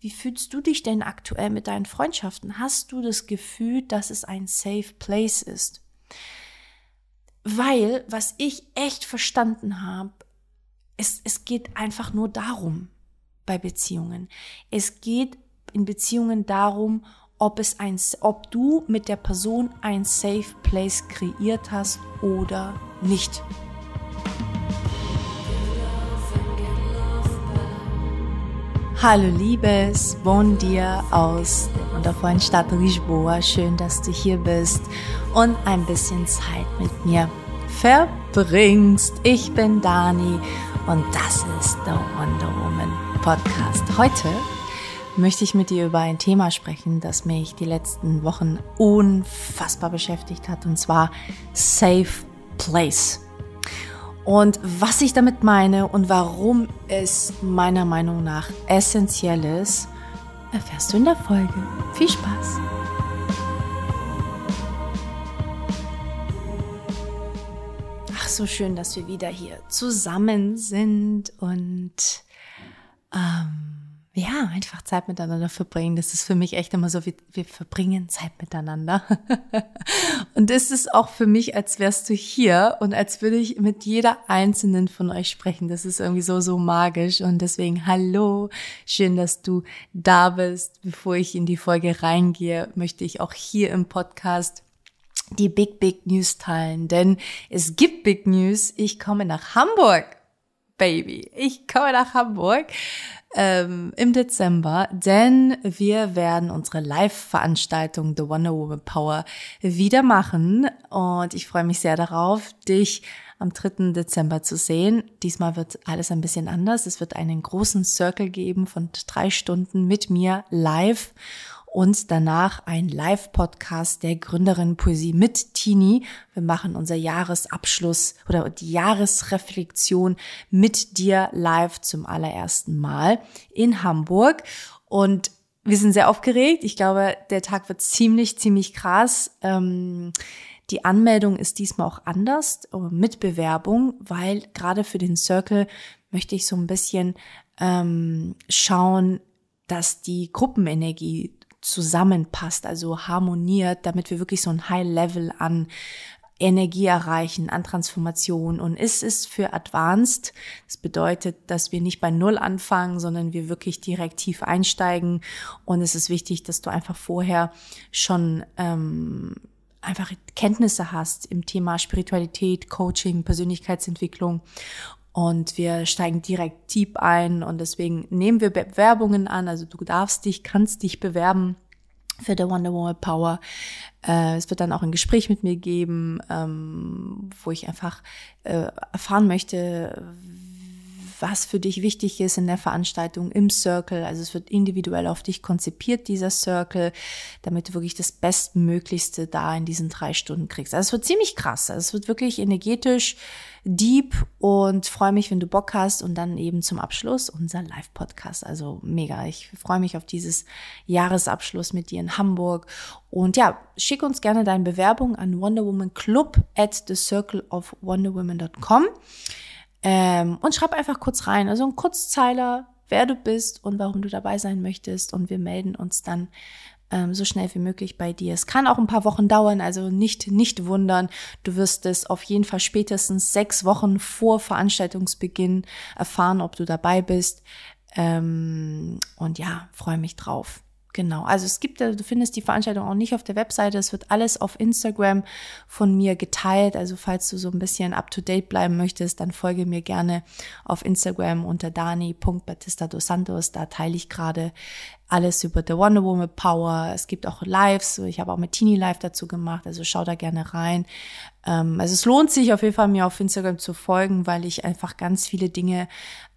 wie fühlst du dich denn aktuell mit deinen Freundschaften? Hast du das Gefühl, dass es ein Safe Place ist? Weil, was ich echt verstanden habe, es, es geht einfach nur darum bei Beziehungen. Es geht in Beziehungen darum, ob es ein, ob du mit der Person ein Safe Place kreiert hast oder nicht. Hallo Liebes, bon dir aus der wundervollen Stadt Lisboa. Schön, dass du hier bist und ein bisschen Zeit mit mir verbringst. Ich bin Dani und das ist der Wonder Woman Podcast. Heute möchte ich mit dir über ein Thema sprechen, das mich die letzten Wochen unfassbar beschäftigt hat und zwar Safe Place. Und was ich damit meine und warum es meiner Meinung nach essentiell ist, erfährst du in der Folge. Viel Spaß! Ach, so schön, dass wir wieder hier zusammen sind und ähm, ja, einfach Zeit miteinander verbringen. Das ist für mich echt immer so, wie wir verbringen Zeit miteinander. und das ist auch für mich, als wärst du hier und als würde ich mit jeder einzelnen von euch sprechen. Das ist irgendwie so, so magisch. Und deswegen, hallo, schön, dass du da bist. Bevor ich in die Folge reingehe, möchte ich auch hier im Podcast die Big, Big News teilen. Denn es gibt Big News. Ich komme nach Hamburg. Baby. Ich komme nach Hamburg ähm, im Dezember, denn wir werden unsere Live-Veranstaltung The Wonder Woman Power wieder machen und ich freue mich sehr darauf, dich am 3. Dezember zu sehen. Diesmal wird alles ein bisschen anders. Es wird einen großen Circle geben von drei Stunden mit mir live und danach ein Live-Podcast der Gründerin Poesie mit Tini. Wir machen unser Jahresabschluss oder die Jahresreflexion mit dir live zum allerersten Mal in Hamburg und wir sind sehr aufgeregt. Ich glaube, der Tag wird ziemlich, ziemlich krass. Ähm, die Anmeldung ist diesmal auch anders mit Bewerbung, weil gerade für den Circle möchte ich so ein bisschen ähm, schauen, dass die Gruppenenergie zusammenpasst, also harmoniert, damit wir wirklich so ein High Level an Energie erreichen, an Transformation. Und es ist für Advanced. Das bedeutet, dass wir nicht bei Null anfangen, sondern wir wirklich direkt tief einsteigen. Und es ist wichtig, dass du einfach vorher schon ähm, einfach Kenntnisse hast im Thema Spiritualität, Coaching, Persönlichkeitsentwicklung und wir steigen direkt deep ein und deswegen nehmen wir Bewerbungen an. Also du darfst dich, kannst dich bewerben für der Wonder Woman Power. Äh, es wird dann auch ein Gespräch mit mir geben, ähm, wo ich einfach äh, erfahren möchte, was für dich wichtig ist in der Veranstaltung im Circle. Also es wird individuell auf dich konzipiert, dieser Circle, damit du wirklich das Bestmöglichste da in diesen drei Stunden kriegst. Also es wird ziemlich krass. Also es wird wirklich energetisch deep und freue mich, wenn du Bock hast und dann eben zum Abschluss unser Live-Podcast. Also mega. Ich freue mich auf dieses Jahresabschluss mit dir in Hamburg. Und ja, schick uns gerne deine Bewerbung an Wonder Woman Club at the circle of wonderwoman.com. Ähm, und schreib einfach kurz rein, also ein Kurzzeiler, wer du bist und warum du dabei sein möchtest. Und wir melden uns dann ähm, so schnell wie möglich bei dir. Es kann auch ein paar Wochen dauern, also nicht, nicht wundern. Du wirst es auf jeden Fall spätestens sechs Wochen vor Veranstaltungsbeginn erfahren, ob du dabei bist. Ähm, und ja, freue mich drauf. Genau, also es gibt, du findest die Veranstaltung auch nicht auf der Webseite, es wird alles auf Instagram von mir geteilt. Also falls du so ein bisschen up to date bleiben möchtest, dann folge mir gerne auf Instagram unter dani.batista dos Santos. Da teile ich gerade alles über The Wonder Woman Power. Es gibt auch Lives, ich habe auch mit Teenie Live dazu gemacht, also schau da gerne rein. Ähm, also es lohnt sich auf jeden Fall, mir auf Instagram zu folgen, weil ich einfach ganz viele Dinge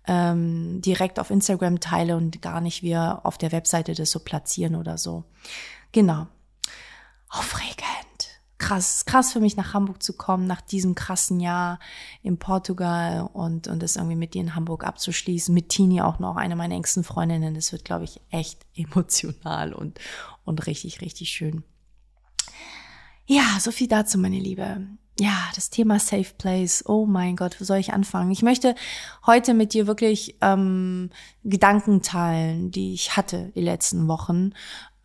ähm, direkt auf Instagram teile und gar nicht wir auf der Webseite das so platzieren oder so. Genau. Aufregend. Krass, krass für mich nach Hamburg zu kommen, nach diesem krassen Jahr in Portugal und, und das irgendwie mit dir in Hamburg abzuschließen. Mit Tini auch noch, eine meiner engsten Freundinnen. Das wird, glaube ich, echt emotional und, und richtig, richtig schön. Ja, so viel dazu, meine Liebe. Ja, das Thema Safe Place. Oh mein Gott, wo soll ich anfangen? Ich möchte heute mit dir wirklich ähm, Gedanken teilen, die ich hatte die letzten Wochen.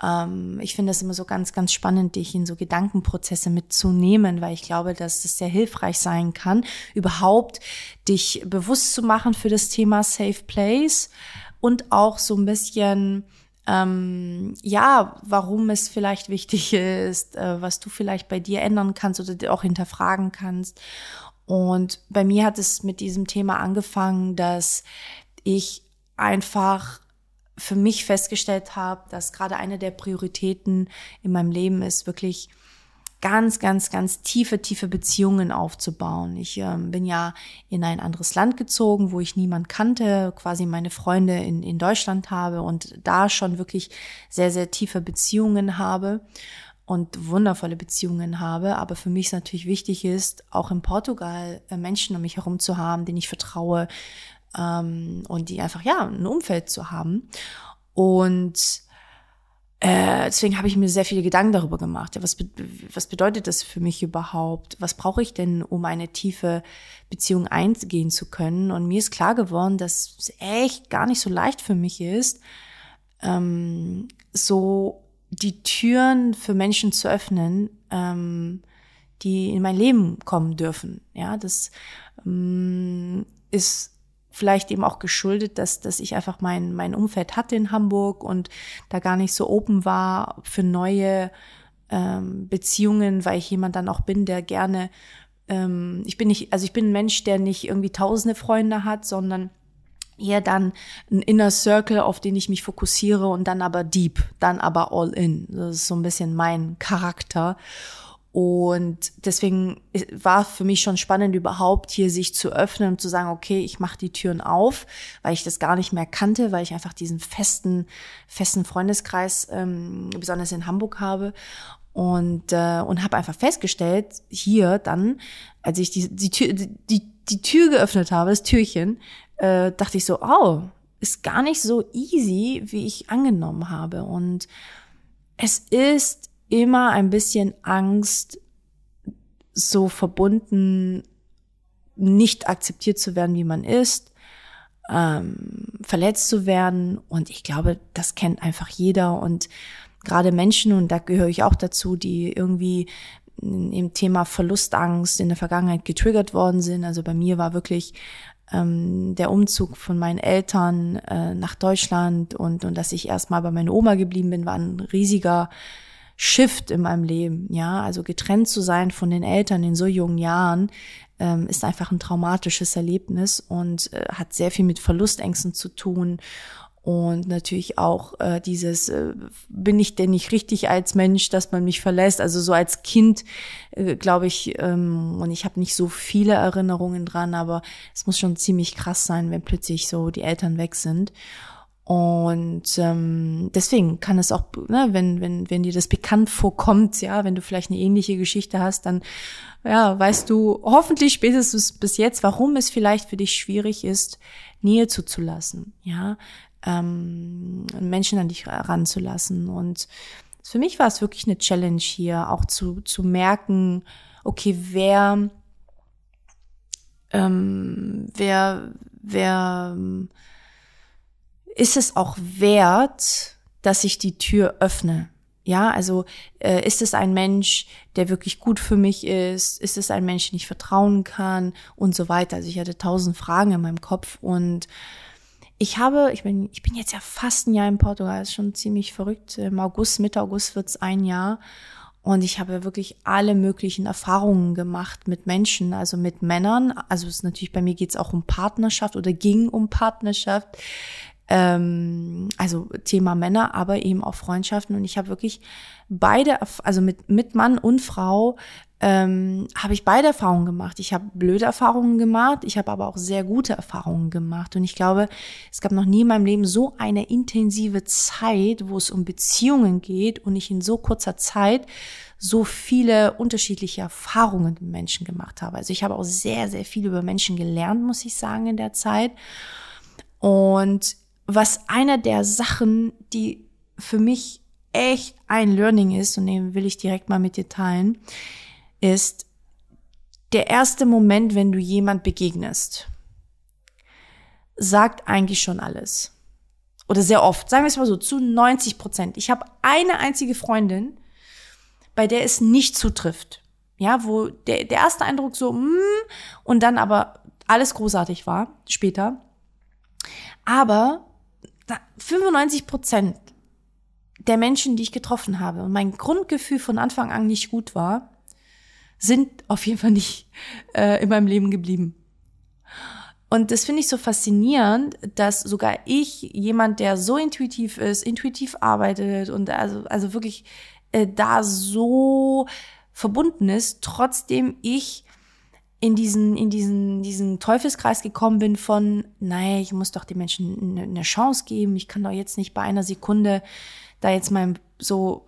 Ähm, ich finde es immer so ganz, ganz spannend, dich in so Gedankenprozesse mitzunehmen, weil ich glaube, dass das sehr hilfreich sein kann, überhaupt dich bewusst zu machen für das Thema Safe Place und auch so ein bisschen ähm, ja, warum es vielleicht wichtig ist, äh, was du vielleicht bei dir ändern kannst oder auch hinterfragen kannst. Und bei mir hat es mit diesem Thema angefangen, dass ich einfach für mich festgestellt habe, dass gerade eine der Prioritäten in meinem Leben ist, wirklich ganz, ganz, ganz tiefe, tiefe Beziehungen aufzubauen. Ich ähm, bin ja in ein anderes Land gezogen, wo ich niemand kannte, quasi meine Freunde in, in Deutschland habe und da schon wirklich sehr, sehr tiefe Beziehungen habe und wundervolle Beziehungen habe. Aber für mich ist natürlich wichtig ist, auch in Portugal äh, Menschen um mich herum zu haben, denen ich vertraue ähm, und die einfach, ja, ein Umfeld zu haben. Und äh, deswegen habe ich mir sehr viele Gedanken darüber gemacht. Ja, was, be was bedeutet das für mich überhaupt? Was brauche ich denn, um eine tiefe Beziehung eingehen zu können? Und mir ist klar geworden, dass es echt gar nicht so leicht für mich ist, ähm, so die Türen für Menschen zu öffnen, ähm, die in mein Leben kommen dürfen. Ja, das ähm, ist vielleicht eben auch geschuldet, dass, dass ich einfach mein, mein Umfeld hatte in Hamburg und da gar nicht so open war für neue ähm, Beziehungen, weil ich jemand dann auch bin, der gerne, ähm, ich bin nicht, also ich bin ein Mensch, der nicht irgendwie tausende Freunde hat, sondern eher dann ein Inner Circle, auf den ich mich fokussiere und dann aber deep, dann aber all in. Das ist so ein bisschen mein Charakter. Und deswegen war für mich schon spannend, überhaupt hier sich zu öffnen und zu sagen, okay, ich mache die Türen auf, weil ich das gar nicht mehr kannte, weil ich einfach diesen festen, festen Freundeskreis, ähm, besonders in Hamburg habe. Und, äh, und habe einfach festgestellt, hier dann, als ich die, die, Tür, die, die Tür geöffnet habe, das Türchen, äh, dachte ich so, oh, ist gar nicht so easy, wie ich angenommen habe. Und es ist immer ein bisschen Angst, so verbunden, nicht akzeptiert zu werden, wie man ist, ähm, verletzt zu werden. Und ich glaube, das kennt einfach jeder. Und gerade Menschen, und da gehöre ich auch dazu, die irgendwie im Thema Verlustangst in der Vergangenheit getriggert worden sind. Also bei mir war wirklich ähm, der Umzug von meinen Eltern äh, nach Deutschland und, und dass ich erstmal bei meiner Oma geblieben bin, war ein riesiger Shift in meinem Leben, ja, also getrennt zu sein von den Eltern in so jungen Jahren, ähm, ist einfach ein traumatisches Erlebnis und äh, hat sehr viel mit Verlustängsten zu tun und natürlich auch äh, dieses, äh, bin ich denn nicht richtig als Mensch, dass man mich verlässt? Also so als Kind, äh, glaube ich, ähm, und ich habe nicht so viele Erinnerungen dran, aber es muss schon ziemlich krass sein, wenn plötzlich so die Eltern weg sind. Und ähm, deswegen kann es auch, ne, wenn, wenn, wenn dir das bekannt vorkommt, ja, wenn du vielleicht eine ähnliche Geschichte hast, dann ja, weißt du hoffentlich spätestens bis jetzt, warum es vielleicht für dich schwierig ist, Nähe zuzulassen, ja, ähm, Menschen an dich ranzulassen. Und für mich war es wirklich eine Challenge hier, auch zu, zu merken, okay, wer, ähm, wer, wer, ist es auch wert, dass ich die Tür öffne? Ja, also äh, ist es ein Mensch, der wirklich gut für mich ist? Ist es ein Mensch, den ich vertrauen kann? Und so weiter. Also ich hatte tausend Fragen in meinem Kopf und ich habe, ich bin, ich bin jetzt ja fast ein Jahr in Portugal, ist schon ziemlich verrückt. Im August, Mitte August wird's ein Jahr. Und ich habe wirklich alle möglichen Erfahrungen gemacht mit Menschen, also mit Männern. Also es ist natürlich bei mir geht's auch um Partnerschaft oder ging um Partnerschaft ähm, also Thema Männer, aber eben auch Freundschaften. Und ich habe wirklich beide, also mit, mit Mann und Frau, ähm, habe ich beide Erfahrungen gemacht. Ich habe blöde Erfahrungen gemacht, ich habe aber auch sehr gute Erfahrungen gemacht. Und ich glaube, es gab noch nie in meinem Leben so eine intensive Zeit, wo es um Beziehungen geht und ich in so kurzer Zeit so viele unterschiedliche Erfahrungen mit Menschen gemacht habe. Also ich habe auch sehr, sehr viel über Menschen gelernt, muss ich sagen, in der Zeit. Und was einer der Sachen, die für mich echt ein Learning ist, und den will ich direkt mal mit dir teilen, ist der erste Moment, wenn du jemand begegnest, sagt eigentlich schon alles. Oder sehr oft, sagen wir es mal so, zu 90 Prozent. Ich habe eine einzige Freundin, bei der es nicht zutrifft. Ja, wo der, der erste Eindruck so, mm, und dann aber alles großartig war, später. Aber 95 Prozent der Menschen, die ich getroffen habe und mein Grundgefühl von Anfang an nicht gut war, sind auf jeden Fall nicht äh, in meinem Leben geblieben. Und das finde ich so faszinierend, dass sogar ich, jemand, der so intuitiv ist, intuitiv arbeitet und also, also wirklich äh, da so verbunden ist, trotzdem ich in diesen, in diesen, diesen Teufelskreis gekommen bin von, naja, ich muss doch den Menschen eine, eine Chance geben, ich kann doch jetzt nicht bei einer Sekunde da jetzt mal so,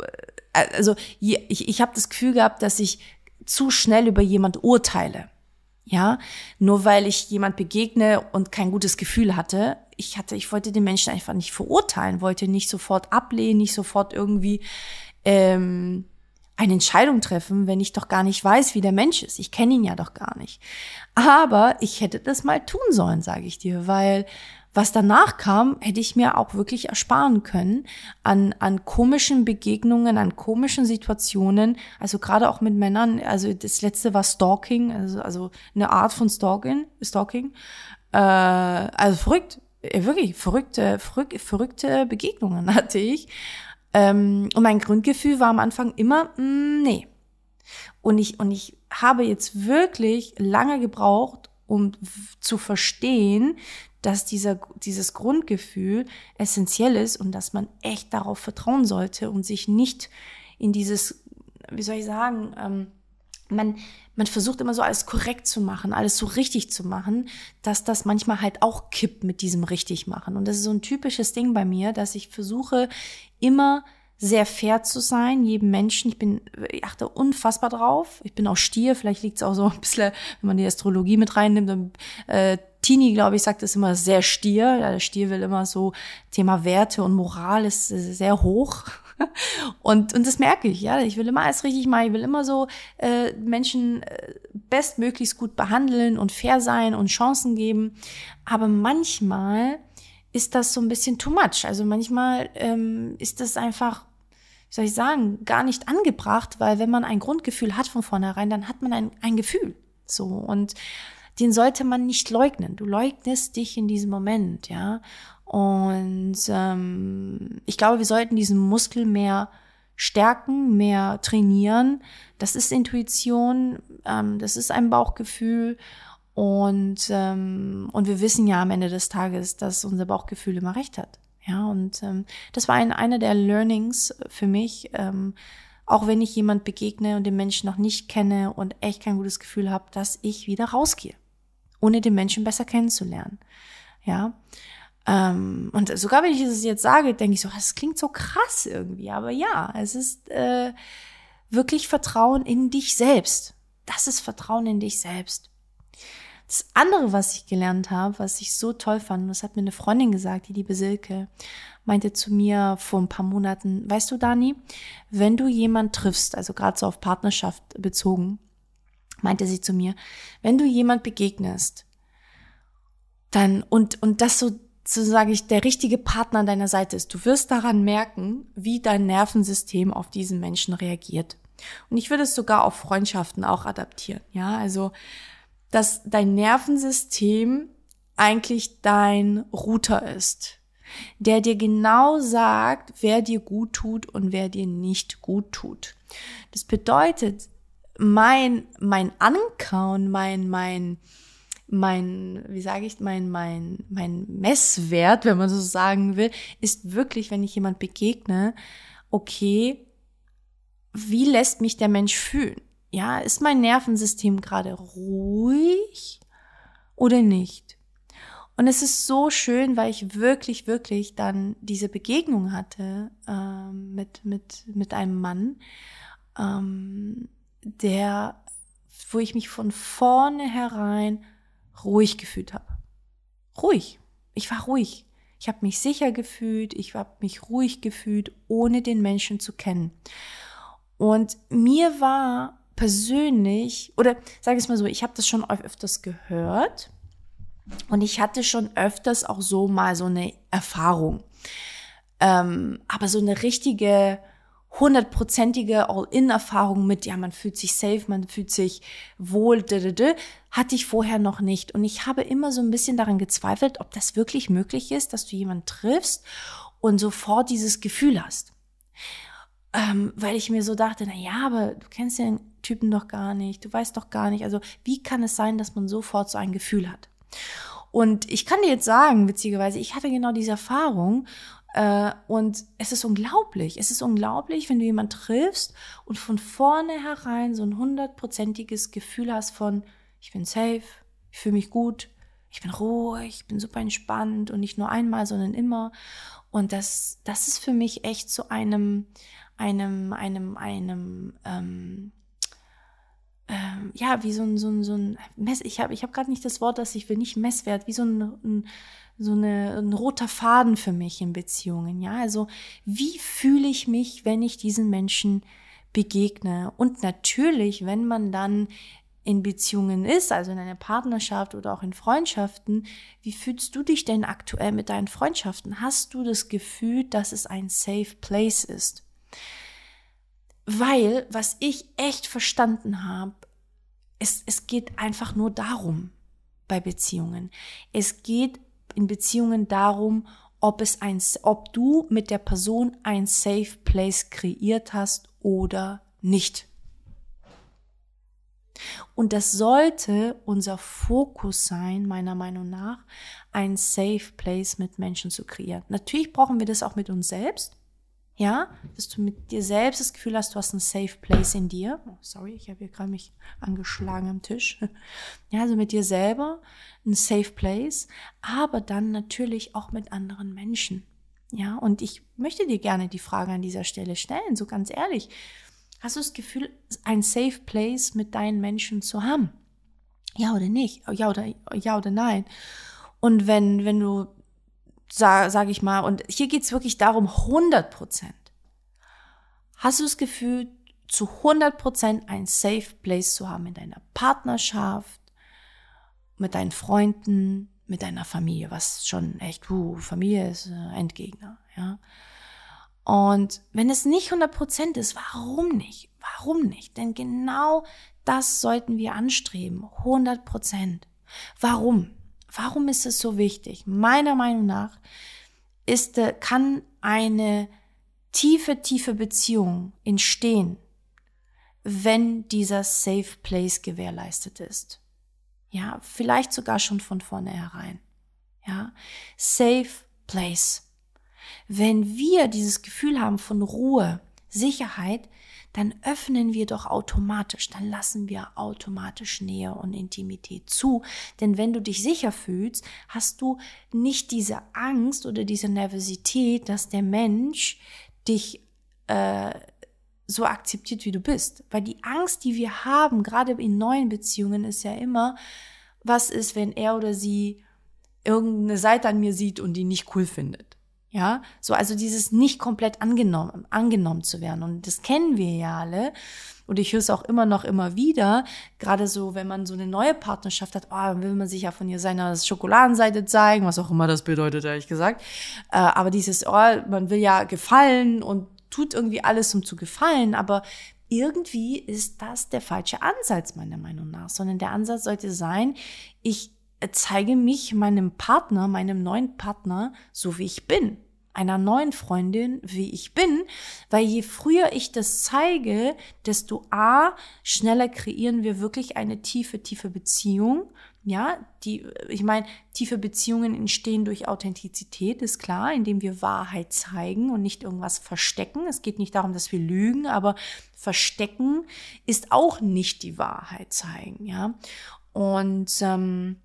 äh, also ich, ich habe das Gefühl gehabt, dass ich zu schnell über jemand urteile. Ja, nur weil ich jemand begegne und kein gutes Gefühl hatte. Ich hatte, ich wollte den Menschen einfach nicht verurteilen, wollte nicht sofort ablehnen, nicht sofort irgendwie ähm, eine Entscheidung treffen, wenn ich doch gar nicht weiß, wie der Mensch ist. Ich kenne ihn ja doch gar nicht. Aber ich hätte das mal tun sollen, sage ich dir, weil was danach kam, hätte ich mir auch wirklich ersparen können an, an komischen Begegnungen, an komischen Situationen. Also gerade auch mit Männern. Also das letzte war Stalking, also, also eine Art von Stalking. Stalking. Äh, also verrückt, äh, wirklich verrückte, verrückte, verrückte Begegnungen hatte ich. Ähm, und mein Grundgefühl war am Anfang immer, mh, mm, nee. Und ich, und ich habe jetzt wirklich lange gebraucht, um zu verstehen, dass dieser, dieses Grundgefühl essentiell ist und dass man echt darauf vertrauen sollte und sich nicht in dieses, wie soll ich sagen, ähm, man, man versucht immer so alles korrekt zu machen, alles so richtig zu machen, dass das manchmal halt auch kippt mit diesem richtig machen. Und das ist so ein typisches Ding bei mir, dass ich versuche immer sehr fair zu sein, jedem Menschen. Ich bin, ich achte unfassbar drauf. Ich bin auch Stier, vielleicht liegt es auch so ein bisschen, wenn man die Astrologie mit reinnimmt, dann äh, Tini, glaube ich, sagt es immer sehr Stier. Ja, der Stier will immer so Thema Werte und Moral ist sehr hoch. Und, und das merke ich, ja. Ich will immer alles richtig machen. Ich will immer so äh, Menschen äh, bestmöglichst gut behandeln und fair sein und Chancen geben. Aber manchmal ist das so ein bisschen too much. Also manchmal ähm, ist das einfach, wie soll ich sagen, gar nicht angebracht, weil wenn man ein Grundgefühl hat von vornherein, dann hat man ein, ein Gefühl. So. Und den sollte man nicht leugnen. Du leugnest dich in diesem Moment, ja. Und ähm, ich glaube, wir sollten diesen Muskel mehr stärken, mehr trainieren. Das ist Intuition, ähm, das ist ein Bauchgefühl. Und, ähm, und wir wissen ja am Ende des Tages, dass unser Bauchgefühl immer recht hat. Ja, und ähm, das war ein, einer der Learnings für mich. Ähm, auch wenn ich jemand begegne und den Menschen noch nicht kenne und echt kein gutes Gefühl habe, dass ich wieder rausgehe ohne den Menschen besser kennenzulernen. Ja. Ähm, und sogar wenn ich es jetzt sage, denke ich so, das klingt so krass irgendwie. Aber ja, es ist äh, wirklich Vertrauen in dich selbst. Das ist Vertrauen in dich selbst. Das andere, was ich gelernt habe, was ich so toll fand, das hat mir eine Freundin gesagt, die liebe Silke, meinte zu mir vor ein paar Monaten, weißt du, Dani, wenn du jemand triffst, also gerade so auf Partnerschaft bezogen, meinte sie zu mir, wenn du jemand begegnest, dann, und, und das so, so sage ich, der richtige Partner an deiner Seite ist, du wirst daran merken, wie dein Nervensystem auf diesen Menschen reagiert. Und ich würde es sogar auf Freundschaften auch adaptieren, ja, also, dass dein Nervensystem eigentlich dein Router ist, der dir genau sagt, wer dir gut tut und wer dir nicht gut tut. Das bedeutet, mein, mein Anker und mein, mein, mein, wie sage ich, mein, mein, mein Messwert, wenn man so sagen will, ist wirklich, wenn ich jemand begegne, okay, wie lässt mich der Mensch fühlen? Ja, ist mein Nervensystem gerade ruhig oder nicht? Und es ist so schön, weil ich wirklich, wirklich dann diese Begegnung hatte ähm, mit, mit, mit einem Mann, ähm, der, wo ich mich von vornherein ruhig gefühlt habe. Ruhig. Ich war ruhig. Ich habe mich sicher gefühlt, ich habe mich ruhig gefühlt, ohne den Menschen zu kennen. Und mir war persönlich, oder sage ich es mal so, ich habe das schon öfters gehört und ich hatte schon öfters auch so mal so eine Erfahrung. Ähm, aber so eine richtige hundertprozentige All-in-Erfahrung mit, ja, man fühlt sich safe, man fühlt sich wohl, hatte ich vorher noch nicht. Und ich habe immer so ein bisschen daran gezweifelt, ob das wirklich möglich ist, dass du jemanden triffst und sofort dieses Gefühl hast. Ähm, weil ich mir so dachte, na ja, aber du kennst den Typen doch gar nicht, du weißt doch gar nicht. Also wie kann es sein, dass man sofort so ein Gefühl hat? Und ich kann dir jetzt sagen, witzigerweise, ich hatte genau diese Erfahrung und es ist unglaublich. Es ist unglaublich, wenn du jemanden triffst und von vornherein so ein hundertprozentiges Gefühl hast von, ich bin safe, ich fühle mich gut, ich bin ruhig, ich bin super entspannt und nicht nur einmal, sondern immer. Und das, das ist für mich echt zu einem, einem, einem, einem, ähm, ähm, ja, wie so ein, so ein, so ein Mess, ich habe ich hab gerade nicht das Wort, das ich will, nicht Messwert, wie so ein, ein so eine, ein roter Faden für mich in Beziehungen. Ja, also wie fühle ich mich, wenn ich diesen Menschen begegne? Und natürlich, wenn man dann in Beziehungen ist, also in einer Partnerschaft oder auch in Freundschaften, wie fühlst du dich denn aktuell mit deinen Freundschaften? Hast du das Gefühl, dass es ein safe place ist? Weil, was ich echt verstanden habe, es, es geht einfach nur darum bei Beziehungen. Es geht in Beziehungen darum, ob es ein, ob du mit der Person ein Safe Place kreiert hast oder nicht. Und das sollte unser Fokus sein, meiner Meinung nach, ein Safe Place mit Menschen zu kreieren. Natürlich brauchen wir das auch mit uns selbst. Ja, dass du mit dir selbst das Gefühl hast, du hast einen Safe Place in dir. Oh, sorry, ich habe hier gerade mich angeschlagen am Tisch. Ja, also mit dir selber ein Safe Place, aber dann natürlich auch mit anderen Menschen. Ja, und ich möchte dir gerne die Frage an dieser Stelle stellen, so ganz ehrlich. Hast du das Gefühl, ein Safe Place mit deinen Menschen zu haben? Ja oder nicht? Ja oder, ja oder nein? Und wenn, wenn du sage sag ich mal, und hier geht's wirklich darum, 100 Prozent. Hast du das Gefühl, zu 100 Prozent ein Safe Place zu haben in deiner Partnerschaft, mit deinen Freunden, mit deiner Familie, was schon echt, uh, Familie ist äh, Endgegner, ja. Und wenn es nicht 100 Prozent ist, warum nicht? Warum nicht? Denn genau das sollten wir anstreben. 100 Prozent. Warum? Warum ist es so wichtig? Meiner Meinung nach ist, äh, kann eine tiefe, tiefe Beziehung entstehen, wenn dieser Safe Place gewährleistet ist. Ja, vielleicht sogar schon von vornherein. Ja, Safe Place. Wenn wir dieses Gefühl haben von Ruhe, Sicherheit, dann öffnen wir doch automatisch, dann lassen wir automatisch Nähe und Intimität zu. Denn wenn du dich sicher fühlst, hast du nicht diese Angst oder diese Nervosität, dass der Mensch dich äh, so akzeptiert, wie du bist. Weil die Angst, die wir haben, gerade in neuen Beziehungen, ist ja immer, was ist, wenn er oder sie irgendeine Seite an mir sieht und die nicht cool findet. Ja, so also dieses nicht komplett angenommen, angenommen zu werden. Und das kennen wir ja alle. Und ich höre es auch immer noch immer wieder, gerade so, wenn man so eine neue Partnerschaft hat, oh, dann will man sich ja von ihr seiner Schokoladenseite zeigen, was auch immer das bedeutet, ehrlich gesagt. Äh, aber dieses, oh, man will ja gefallen und tut irgendwie alles, um zu gefallen, aber irgendwie ist das der falsche Ansatz, meiner Meinung nach, sondern der Ansatz sollte sein, ich zeige mich meinem Partner, meinem neuen Partner, so wie ich bin, einer neuen Freundin, wie ich bin, weil je früher ich das zeige, desto a schneller kreieren wir wirklich eine tiefe, tiefe Beziehung. Ja, die, ich meine, tiefe Beziehungen entstehen durch Authentizität, ist klar, indem wir Wahrheit zeigen und nicht irgendwas verstecken. Es geht nicht darum, dass wir lügen, aber verstecken ist auch nicht die Wahrheit zeigen, ja. Und ähm,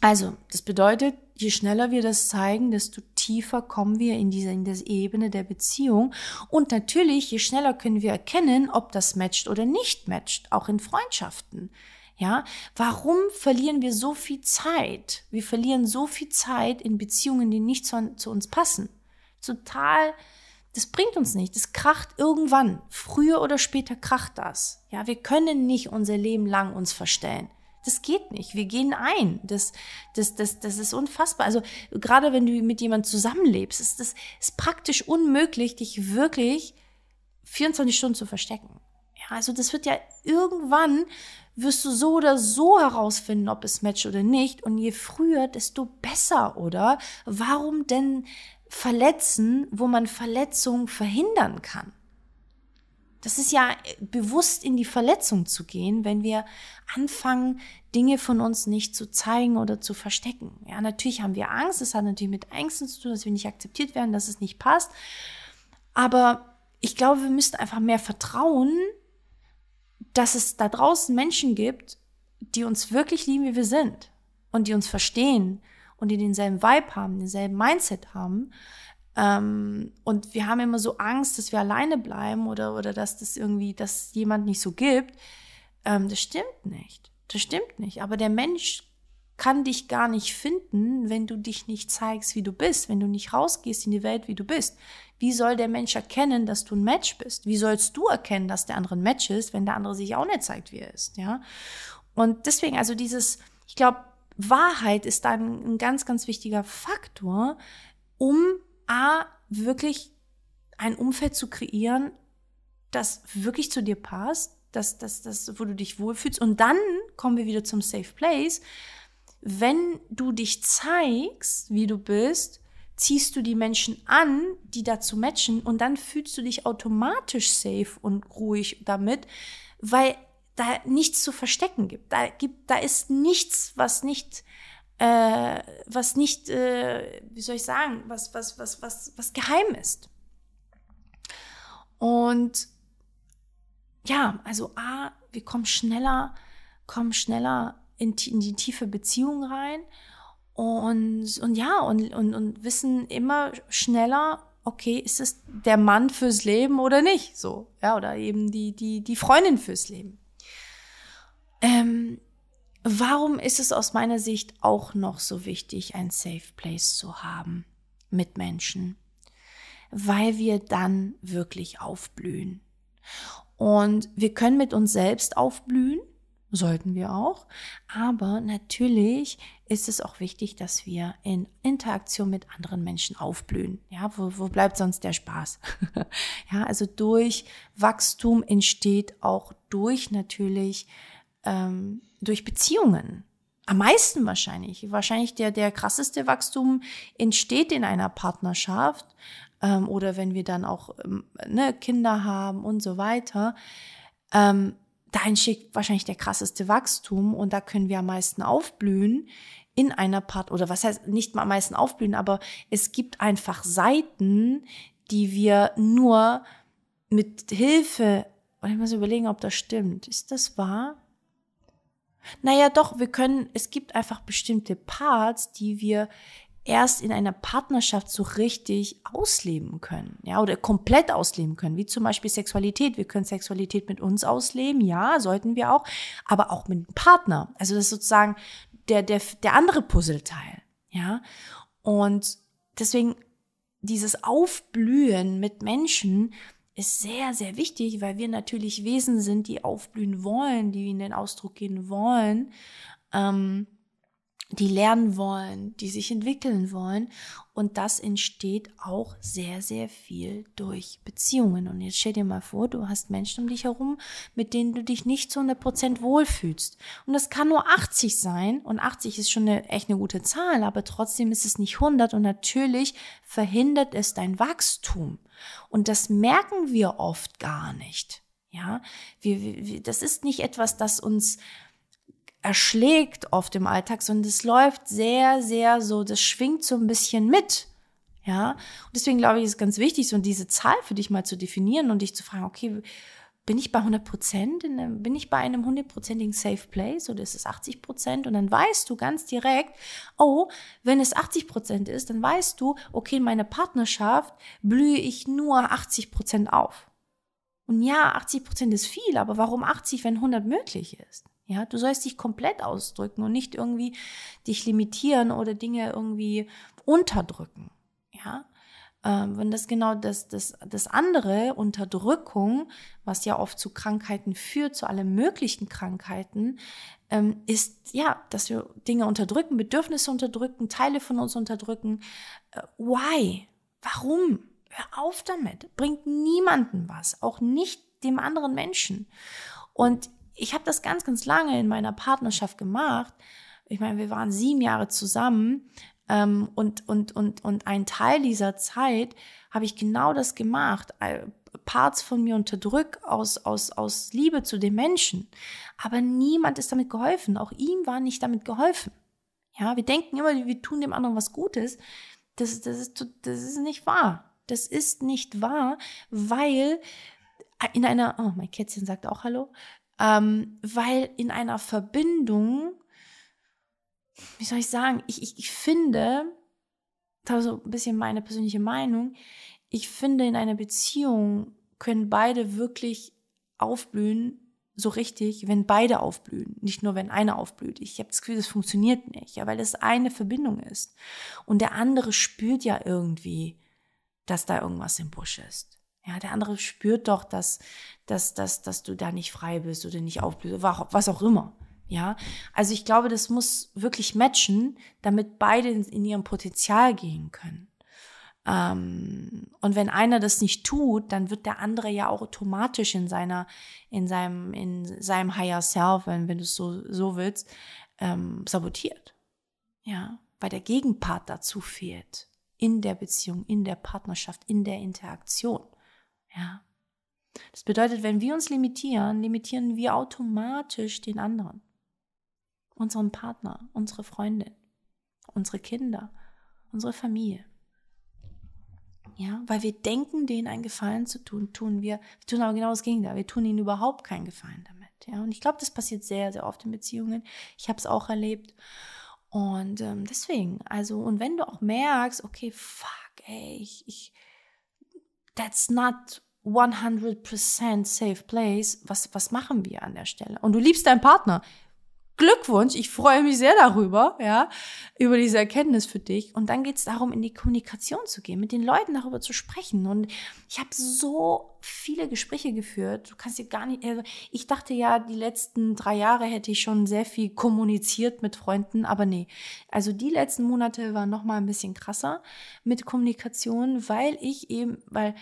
also, das bedeutet, je schneller wir das zeigen, desto tiefer kommen wir in diese, in diese Ebene der Beziehung. Und natürlich, je schneller können wir erkennen, ob das matcht oder nicht matcht, auch in Freundschaften. Ja, warum verlieren wir so viel Zeit? Wir verlieren so viel Zeit in Beziehungen, die nicht zu, zu uns passen. Total, das bringt uns nicht. Das kracht irgendwann. Früher oder später kracht das. Ja, wir können nicht unser Leben lang uns verstellen. Das geht nicht. Wir gehen ein. Das, das, das, das ist unfassbar. Also gerade wenn du mit jemandem zusammenlebst, ist das ist praktisch unmöglich, dich wirklich 24 Stunden zu verstecken. Ja, also das wird ja irgendwann wirst du so oder so herausfinden, ob es matcht oder nicht. Und je früher, desto besser, oder? Warum denn verletzen, wo man Verletzung verhindern kann? Das ist ja bewusst in die Verletzung zu gehen, wenn wir anfangen, Dinge von uns nicht zu zeigen oder zu verstecken. Ja, natürlich haben wir Angst. Es hat natürlich mit Ängsten zu tun, dass wir nicht akzeptiert werden, dass es nicht passt. Aber ich glaube, wir müssen einfach mehr vertrauen, dass es da draußen Menschen gibt, die uns wirklich lieben, wie wir sind und die uns verstehen und die denselben Vibe haben, denselben Mindset haben. Ähm, und wir haben immer so Angst, dass wir alleine bleiben oder, oder dass das irgendwie, dass jemand nicht so gibt. Ähm, das stimmt nicht. Das stimmt nicht. Aber der Mensch kann dich gar nicht finden, wenn du dich nicht zeigst, wie du bist, wenn du nicht rausgehst in die Welt, wie du bist. Wie soll der Mensch erkennen, dass du ein Match bist? Wie sollst du erkennen, dass der andere ein Match ist, wenn der andere sich auch nicht zeigt, wie er ist, ja? Und deswegen, also dieses, ich glaube, Wahrheit ist dann ein ganz, ganz wichtiger Faktor, um A, wirklich ein Umfeld zu kreieren, das wirklich zu dir passt, das, das, das, wo du dich wohlfühlst. Und dann kommen wir wieder zum Safe Place. Wenn du dich zeigst, wie du bist, ziehst du die Menschen an, die dazu matchen und dann fühlst du dich automatisch safe und ruhig damit, weil da nichts zu verstecken gibt. Da gibt, da ist nichts, was nicht, äh, was nicht, äh, wie soll ich sagen, was, was, was, was, was geheim ist. Und ja, also A, wir kommen schneller, kommen schneller in, in die tiefe Beziehung rein und, und ja, und, und, und wissen immer schneller, okay, ist es der Mann fürs Leben oder nicht? So, ja, oder eben die, die, die Freundin fürs Leben. Ähm, warum ist es aus meiner Sicht auch noch so wichtig, ein Safe Place zu haben mit Menschen? Weil wir dann wirklich aufblühen. Und wir können mit uns selbst aufblühen sollten wir auch. Aber natürlich ist es auch wichtig, dass wir in Interaktion mit anderen Menschen aufblühen. Ja, wo, wo bleibt sonst der Spaß? ja, also durch Wachstum entsteht auch durch natürlich ähm, durch Beziehungen. Am meisten wahrscheinlich. Wahrscheinlich der, der krasseste Wachstum entsteht in einer Partnerschaft ähm, oder wenn wir dann auch ähm, ne, Kinder haben und so weiter. Ähm, da entsteht wahrscheinlich der krasseste Wachstum und da können wir am meisten aufblühen in einer Part oder was heißt nicht mal am meisten aufblühen, aber es gibt einfach Seiten, die wir nur mit Hilfe, ich muss überlegen, ob das stimmt. Ist das wahr? Naja, doch, wir können, es gibt einfach bestimmte Parts, die wir erst in einer Partnerschaft so richtig ausleben können, ja, oder komplett ausleben können, wie zum Beispiel Sexualität. Wir können Sexualität mit uns ausleben, ja, sollten wir auch, aber auch mit dem Partner. Also das ist sozusagen der, der, der andere Puzzleteil, ja. Und deswegen dieses Aufblühen mit Menschen ist sehr, sehr wichtig, weil wir natürlich Wesen sind, die aufblühen wollen, die in den Ausdruck gehen wollen. Ähm, die lernen wollen, die sich entwickeln wollen. Und das entsteht auch sehr, sehr viel durch Beziehungen. Und jetzt stell dir mal vor, du hast Menschen um dich herum, mit denen du dich nicht zu 100 Prozent wohlfühlst. Und das kann nur 80 sein. Und 80 ist schon eine, echt eine gute Zahl, aber trotzdem ist es nicht 100. Und natürlich verhindert es dein Wachstum. Und das merken wir oft gar nicht. Ja, wir, wir, das ist nicht etwas, das uns erschlägt oft im Alltag, sondern es läuft sehr, sehr so, das schwingt so ein bisschen mit. Ja, und deswegen glaube ich, ist es ganz wichtig, so diese Zahl für dich mal zu definieren und dich zu fragen, okay, bin ich bei 100 Prozent, bin ich bei einem hundertprozentigen Safe Place oder ist es 80 Prozent? Und dann weißt du ganz direkt, oh, wenn es 80 Prozent ist, dann weißt du, okay, in meiner Partnerschaft blühe ich nur 80 Prozent auf. Und ja, 80 Prozent ist viel, aber warum 80, wenn 100 möglich ist? Ja, du sollst dich komplett ausdrücken und nicht irgendwie dich limitieren oder Dinge irgendwie unterdrücken. Ja, ähm, wenn das genau das, das, das andere, Unterdrückung, was ja oft zu Krankheiten führt, zu allen möglichen Krankheiten, ähm, ist ja, dass wir Dinge unterdrücken, Bedürfnisse unterdrücken, Teile von uns unterdrücken. Äh, why? Warum? Hör auf damit. Bringt niemanden was, auch nicht dem anderen Menschen. Und ich habe das ganz, ganz lange in meiner Partnerschaft gemacht. Ich meine, wir waren sieben Jahre zusammen ähm, und, und, und, und ein Teil dieser Zeit habe ich genau das gemacht. Äh, Parts von mir unterdrückt aus, aus, aus Liebe zu den Menschen. Aber niemand ist damit geholfen. Auch ihm war nicht damit geholfen. Ja, wir denken immer, wir tun dem anderen was Gutes. Das, das, ist, das ist nicht wahr. Das ist nicht wahr, weil in einer, oh, mein Kätzchen sagt auch Hallo, ähm, weil in einer Verbindung, wie soll ich sagen, ich, ich, ich finde, das ist so ein bisschen meine persönliche Meinung, ich finde, in einer Beziehung können beide wirklich aufblühen, so richtig, wenn beide aufblühen, nicht nur wenn einer aufblüht. Ich habe das Gefühl, das funktioniert nicht, ja, weil das eine Verbindung ist. Und der andere spürt ja irgendwie, dass da irgendwas im Busch ist. Ja, der andere spürt doch, dass, dass, dass, dass du da nicht frei bist oder nicht aufblühst, was auch immer. Ja, also ich glaube, das muss wirklich matchen, damit beide in, ihrem Potenzial gehen können. Ähm, und wenn einer das nicht tut, dann wird der andere ja auch automatisch in seiner, in seinem, in seinem Higher Self, wenn, wenn du es so, so willst, ähm, sabotiert. Ja, weil der Gegenpart dazu fehlt. In der Beziehung, in der Partnerschaft, in der Interaktion. Ja. Das bedeutet, wenn wir uns limitieren, limitieren wir automatisch den anderen. Unseren Partner, unsere Freundin, unsere Kinder, unsere Familie. Ja, weil wir denken, denen einen Gefallen zu tun, tun wir, wir tun aber genau das Gegenteil. Wir tun ihnen überhaupt keinen Gefallen damit. Ja, und ich glaube, das passiert sehr, sehr oft in Beziehungen. Ich habe es auch erlebt. Und ähm, deswegen, also, und wenn du auch merkst, okay, fuck, ey, ich, ich, that's not 100% safe place, was, was machen wir an der Stelle? Und du liebst deinen Partner. Glückwunsch, ich freue mich sehr darüber, ja, über diese Erkenntnis für dich. Und dann geht es darum, in die Kommunikation zu gehen, mit den Leuten darüber zu sprechen. Und ich habe so viele Gespräche geführt. Du kannst dir gar nicht. Also ich dachte ja, die letzten drei Jahre hätte ich schon sehr viel kommuniziert mit Freunden, aber nee. Also die letzten Monate waren noch mal ein bisschen krasser mit Kommunikation, weil ich eben, weil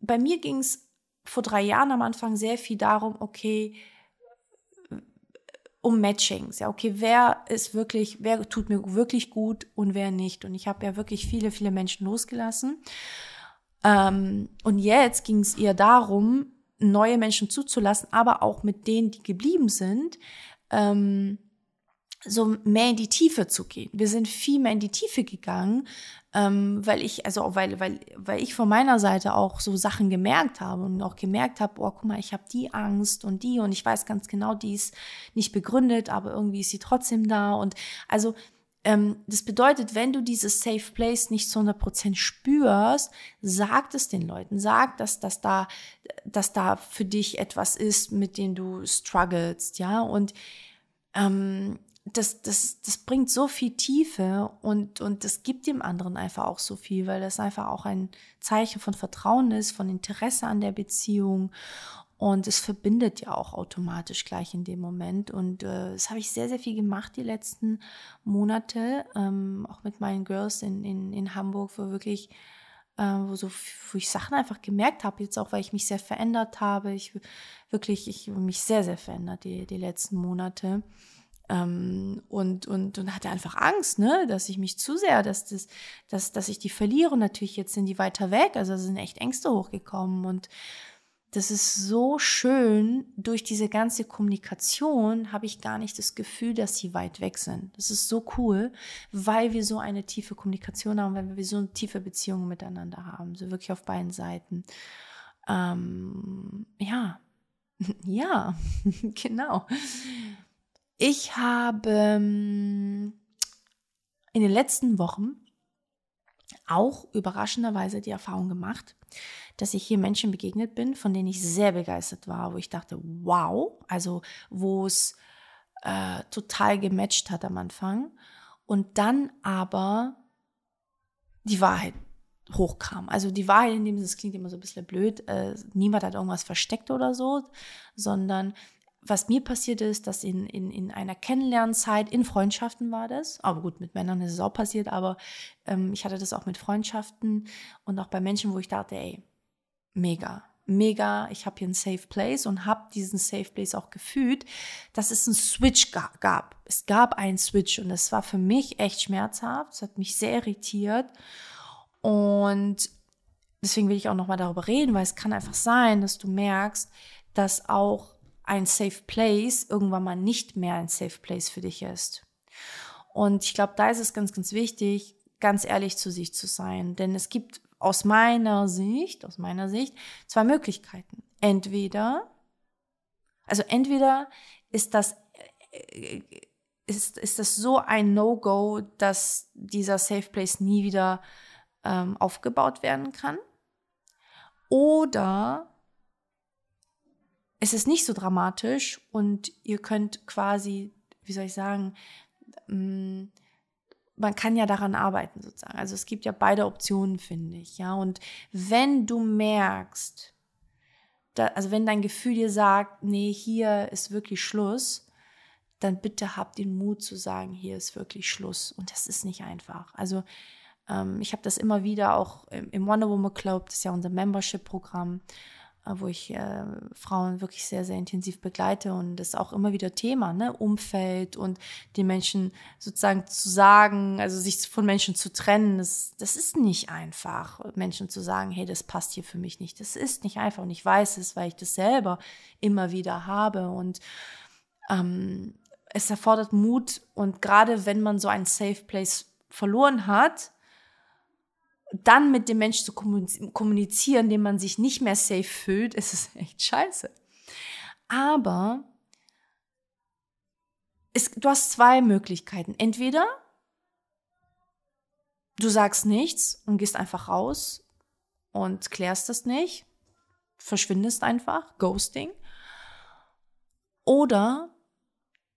bei mir ging es vor drei Jahren am Anfang sehr viel darum, okay, um Matchings. Ja, okay, wer ist wirklich, wer tut mir wirklich gut und wer nicht. Und ich habe ja wirklich viele, viele Menschen losgelassen. Ähm, und jetzt ging es eher darum, neue Menschen zuzulassen, aber auch mit denen, die geblieben sind, ähm, so mehr in die Tiefe zu gehen. Wir sind viel mehr in die Tiefe gegangen, ähm, weil ich, also weil, weil, weil ich von meiner Seite auch so Sachen gemerkt habe und auch gemerkt habe, oh, guck mal, ich habe die Angst und die und ich weiß ganz genau, die ist nicht begründet, aber irgendwie ist sie trotzdem da. Und also ähm, das bedeutet, wenn du dieses Safe Place nicht zu 100 Prozent spürst, sag es den Leuten, sag, dass, dass da, dass da für dich etwas ist, mit dem du strugglest, ja, und ähm, das, das, das bringt so viel Tiefe und, und das gibt dem anderen einfach auch so viel, weil das einfach auch ein Zeichen von Vertrauen ist, von Interesse an der Beziehung und es verbindet ja auch automatisch gleich in dem Moment. Und äh, das habe ich sehr, sehr viel gemacht die letzten Monate, ähm, auch mit meinen Girls in, in, in Hamburg, wo wirklich, äh, wo, so, wo ich Sachen einfach gemerkt habe, jetzt auch, weil ich mich sehr verändert habe. Ich wirklich, ich habe mich sehr, sehr verändert die, die letzten Monate. Ähm, und, und, und hatte einfach Angst, ne, dass ich mich zu sehr, dass, das, dass, dass ich die verliere. Und natürlich jetzt sind die weiter weg. Also sind echt Ängste hochgekommen. Und das ist so schön. Durch diese ganze Kommunikation habe ich gar nicht das Gefühl, dass sie weit weg sind. Das ist so cool, weil wir so eine tiefe Kommunikation haben, weil wir so eine tiefe Beziehung miteinander haben. So wirklich auf beiden Seiten. Ähm, ja, ja, genau. Ich habe ähm, in den letzten Wochen auch überraschenderweise die Erfahrung gemacht, dass ich hier Menschen begegnet bin, von denen ich sehr begeistert war, wo ich dachte, wow, also wo es äh, total gematcht hat am Anfang und dann aber die Wahrheit hochkam. Also die Wahrheit in dem, das klingt immer so ein bisschen blöd, äh, niemand hat irgendwas versteckt oder so, sondern was mir passiert ist, dass in, in, in einer Kennenlernzeit, in Freundschaften war das, aber gut, mit Männern ist es auch passiert, aber ähm, ich hatte das auch mit Freundschaften und auch bei Menschen, wo ich dachte, ey, mega, mega, ich habe hier einen Safe Place und habe diesen Safe Place auch gefühlt, dass es einen Switch gab. Es gab einen Switch und das war für mich echt schmerzhaft, es hat mich sehr irritiert und deswegen will ich auch nochmal darüber reden, weil es kann einfach sein, dass du merkst, dass auch ein Safe Place irgendwann mal nicht mehr ein Safe Place für dich ist. Und ich glaube, da ist es ganz, ganz wichtig, ganz ehrlich zu sich zu sein. Denn es gibt aus meiner Sicht, aus meiner Sicht, zwei Möglichkeiten. Entweder, also entweder ist das, ist, ist das so ein No-Go, dass dieser Safe Place nie wieder ähm, aufgebaut werden kann. Oder es ist nicht so dramatisch und ihr könnt quasi, wie soll ich sagen, mm, man kann ja daran arbeiten sozusagen. Also es gibt ja beide Optionen, finde ich, ja. Und wenn du merkst, da, also wenn dein Gefühl dir sagt, nee, hier ist wirklich Schluss, dann bitte habt den Mut zu sagen, hier ist wirklich Schluss. Und das ist nicht einfach. Also ähm, ich habe das immer wieder auch im, im Wonder Woman Club, das ist ja unser Membership-Programm, wo ich äh, Frauen wirklich sehr, sehr intensiv begleite und das ist auch immer wieder Thema, ne? Umfeld und den Menschen sozusagen zu sagen, also sich von Menschen zu trennen, das, das ist nicht einfach, Menschen zu sagen, hey, das passt hier für mich nicht. Das ist nicht einfach und ich weiß es, weil ich das selber immer wieder habe und ähm, es erfordert Mut und gerade wenn man so einen Safe Place verloren hat, dann mit dem Menschen zu kommunizieren, dem man sich nicht mehr safe fühlt, ist es echt scheiße. Aber es, du hast zwei Möglichkeiten. Entweder du sagst nichts und gehst einfach raus und klärst das nicht, verschwindest einfach, Ghosting. Oder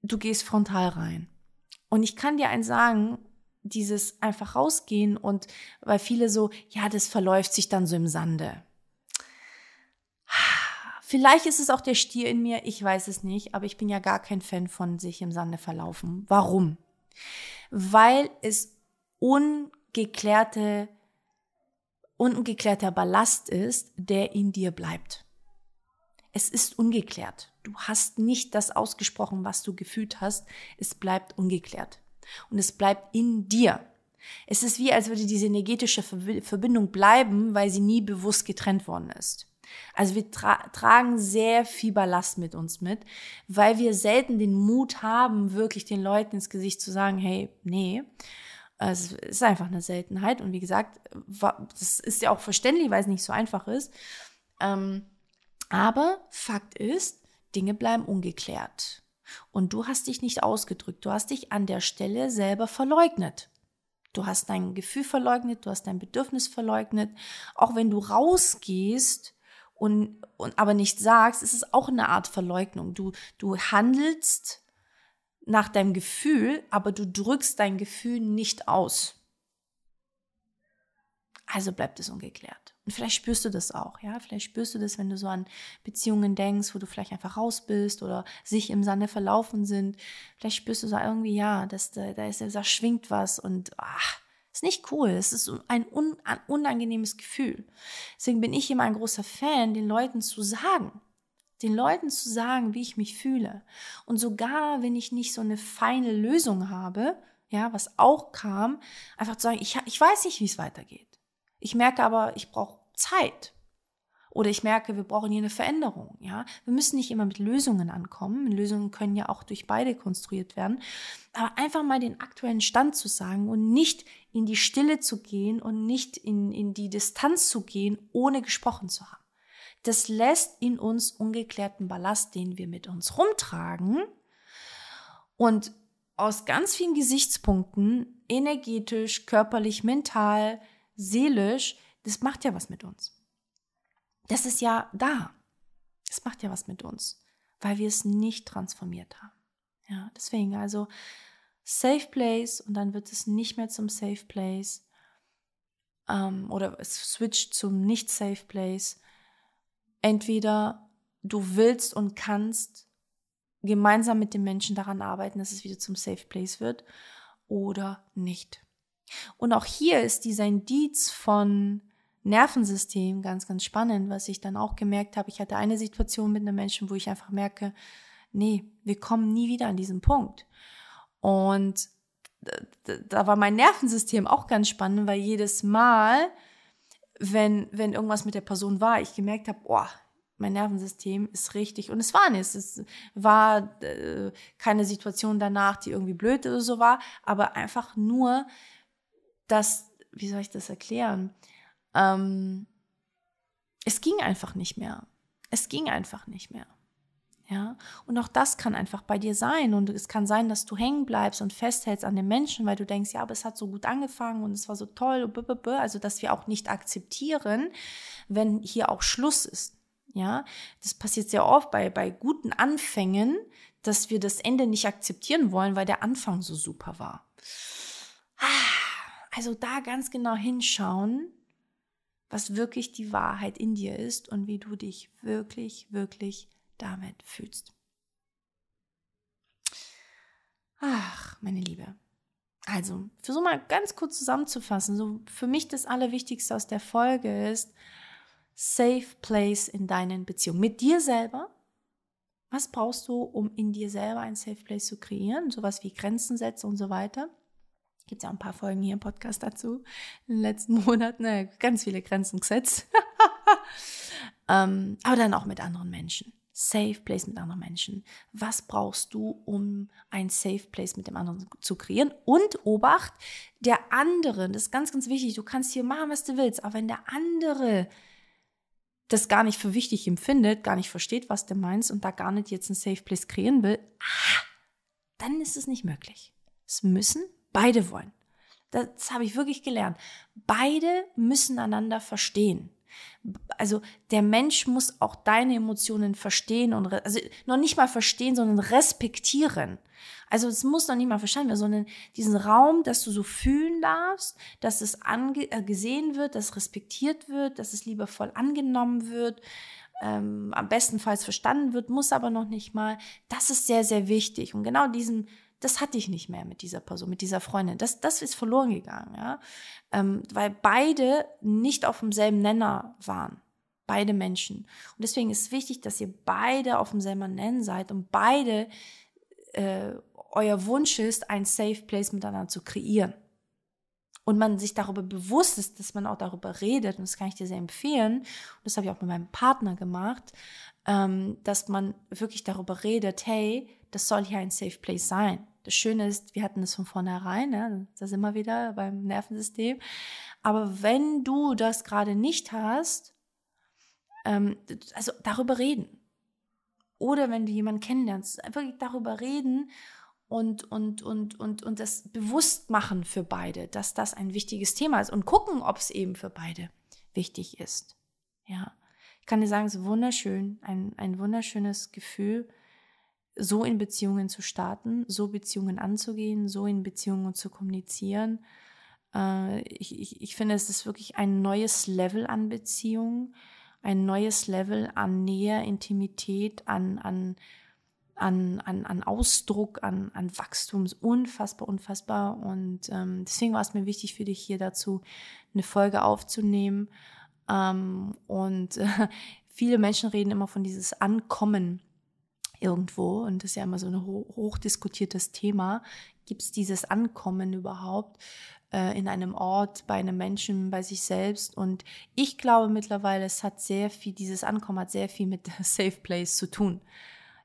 du gehst frontal rein. Und ich kann dir eins sagen, dieses einfach rausgehen und weil viele so, ja, das verläuft sich dann so im Sande. Vielleicht ist es auch der Stier in mir, ich weiß es nicht, aber ich bin ja gar kein Fan von sich im Sande verlaufen. Warum? Weil es ungeklärte, ungeklärter Ballast ist, der in dir bleibt. Es ist ungeklärt. Du hast nicht das ausgesprochen, was du gefühlt hast. Es bleibt ungeklärt und es bleibt in dir. Es ist wie, als würde diese energetische Verbindung bleiben, weil sie nie bewusst getrennt worden ist. Also wir tra tragen sehr viel Ballast mit uns mit, weil wir selten den Mut haben, wirklich den Leuten ins Gesicht zu sagen, hey, nee, es ist einfach eine Seltenheit. Und wie gesagt, das ist ja auch verständlich, weil es nicht so einfach ist. Ähm, aber Fakt ist, Dinge bleiben ungeklärt. Und du hast dich nicht ausgedrückt, du hast dich an der Stelle selber verleugnet. Du hast dein Gefühl verleugnet, du hast dein Bedürfnis verleugnet. Auch wenn du rausgehst und, und aber nicht sagst, ist es auch eine Art Verleugnung. Du, du handelst nach deinem Gefühl, aber du drückst dein Gefühl nicht aus. Also bleibt es ungeklärt. Und vielleicht spürst du das auch, ja. Vielleicht spürst du das, wenn du so an Beziehungen denkst, wo du vielleicht einfach raus bist oder sich im Sande verlaufen sind. Vielleicht spürst du so irgendwie, ja, dass da, da ist, da schwingt was und ach, ist nicht cool. Es ist ein, un, ein unangenehmes Gefühl. Deswegen bin ich immer ein großer Fan, den Leuten zu sagen, den Leuten zu sagen, wie ich mich fühle. Und sogar, wenn ich nicht so eine feine Lösung habe, ja, was auch kam, einfach zu sagen, ich, ich weiß nicht, wie es weitergeht. Ich merke aber, ich brauche Zeit. Oder ich merke, wir brauchen hier eine Veränderung. Ja, wir müssen nicht immer mit Lösungen ankommen. Lösungen können ja auch durch beide konstruiert werden. Aber einfach mal den aktuellen Stand zu sagen und nicht in die Stille zu gehen und nicht in, in die Distanz zu gehen, ohne gesprochen zu haben. Das lässt in uns ungeklärten Ballast, den wir mit uns rumtragen und aus ganz vielen Gesichtspunkten, energetisch, körperlich, mental, seelisch, das macht ja was mit uns. Das ist ja da. Das macht ja was mit uns, weil wir es nicht transformiert haben. Ja, deswegen also Safe Place und dann wird es nicht mehr zum Safe Place ähm, oder es switcht zum nicht Safe Place. Entweder du willst und kannst gemeinsam mit den Menschen daran arbeiten, dass es wieder zum Safe Place wird oder nicht. Und auch hier ist dieser Indiz von Nervensystem ganz, ganz spannend, was ich dann auch gemerkt habe. Ich hatte eine Situation mit einem Menschen, wo ich einfach merke, nee, wir kommen nie wieder an diesen Punkt. Und da war mein Nervensystem auch ganz spannend, weil jedes Mal, wenn, wenn irgendwas mit der Person war, ich gemerkt habe, boah, mein Nervensystem ist richtig. Und es war nicht. Es war äh, keine Situation danach, die irgendwie blöd oder so war, aber einfach nur, dass, wie soll ich das erklären? Ähm, es ging einfach nicht mehr. Es ging einfach nicht mehr. Ja, und auch das kann einfach bei dir sein. Und es kann sein, dass du hängen bleibst und festhältst an den Menschen, weil du denkst, ja, aber es hat so gut angefangen und es war so toll. Also, dass wir auch nicht akzeptieren, wenn hier auch Schluss ist. Ja, das passiert sehr oft bei, bei guten Anfängen, dass wir das Ende nicht akzeptieren wollen, weil der Anfang so super war. Also da ganz genau hinschauen, was wirklich die Wahrheit in dir ist und wie du dich wirklich, wirklich damit fühlst. Ach, meine Liebe. Also, für so mal ganz kurz zusammenzufassen, so für mich das Allerwichtigste aus der Folge ist, safe place in deinen Beziehungen. Mit dir selber. Was brauchst du, um in dir selber ein safe place zu kreieren? Sowas wie Grenzen setzen und so weiter. Gibt es ja ein paar Folgen hier im Podcast dazu. In den letzten Monaten ne, ganz viele Grenzen gesetzt. ähm, aber dann auch mit anderen Menschen. Safe Place mit anderen Menschen. Was brauchst du, um ein Safe Place mit dem anderen zu kreieren? Und Obacht, der andere, das ist ganz, ganz wichtig, du kannst hier machen, was du willst, aber wenn der andere das gar nicht für wichtig empfindet, gar nicht versteht, was du meinst und da gar nicht jetzt ein Safe Place kreieren will, ah, dann ist es nicht möglich. Es müssen beide wollen. Das habe ich wirklich gelernt. Beide müssen einander verstehen also der Mensch muss auch deine Emotionen verstehen und also noch nicht mal verstehen, sondern respektieren. Also es muss noch nicht mal verstanden werden, sondern diesen Raum, dass du so fühlen darfst, dass es ange äh, gesehen wird, dass respektiert wird, dass es liebevoll angenommen wird, ähm, am bestenfalls verstanden wird, muss aber noch nicht mal. Das ist sehr, sehr wichtig. Und genau diesen das hatte ich nicht mehr mit dieser Person, mit dieser Freundin. Das, das ist verloren gegangen, ja. Ähm, weil beide nicht auf demselben Nenner waren. Beide Menschen. Und deswegen ist es wichtig, dass ihr beide auf demselben Nenner seid und beide äh, euer Wunsch ist, ein Safe Place miteinander zu kreieren. Und man sich darüber bewusst ist, dass man auch darüber redet, und das kann ich dir sehr empfehlen, und das habe ich auch mit meinem Partner gemacht, ähm, dass man wirklich darüber redet, hey, das soll hier ein Safe Place sein. Das Schöne ist, wir hatten das von vornherein, ne? da sind wir wieder beim Nervensystem. Aber wenn du das gerade nicht hast, ähm, also darüber reden. Oder wenn du jemanden kennenlernst, wirklich darüber reden und, und, und, und, und das bewusst machen für beide, dass das ein wichtiges Thema ist und gucken, ob es eben für beide wichtig ist. Ja. Ich kann dir sagen, es ist wunderschön, ein, ein wunderschönes Gefühl, so in Beziehungen zu starten, so Beziehungen anzugehen, so in Beziehungen zu kommunizieren. Äh, ich, ich, ich finde, es ist wirklich ein neues Level an Beziehung, ein neues Level an Nähe, Intimität, an, an, an, an, an Ausdruck, an, an Wachstum. Unfassbar, unfassbar. Und ähm, deswegen war es mir wichtig für dich hier dazu, eine Folge aufzunehmen. Ähm, und äh, viele Menschen reden immer von dieses Ankommen irgendwo, und das ist ja immer so ein hochdiskutiertes Thema, gibt es dieses Ankommen überhaupt äh, in einem Ort, bei einem Menschen, bei sich selbst? Und ich glaube mittlerweile, es hat sehr viel, dieses Ankommen hat sehr viel mit Safe Place zu tun.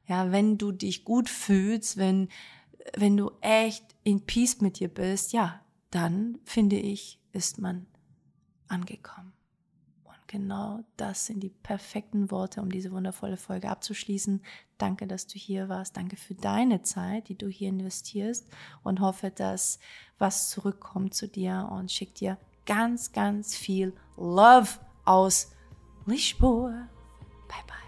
Ja, wenn du dich gut fühlst, wenn, wenn du echt in Peace mit dir bist, ja, dann finde ich, ist man angekommen genau das sind die perfekten Worte, um diese wundervolle Folge abzuschließen. Danke, dass du hier warst. Danke für deine Zeit, die du hier investierst und hoffe, dass was zurückkommt zu dir und schick dir ganz, ganz viel Love aus Lisboa. Bye bye.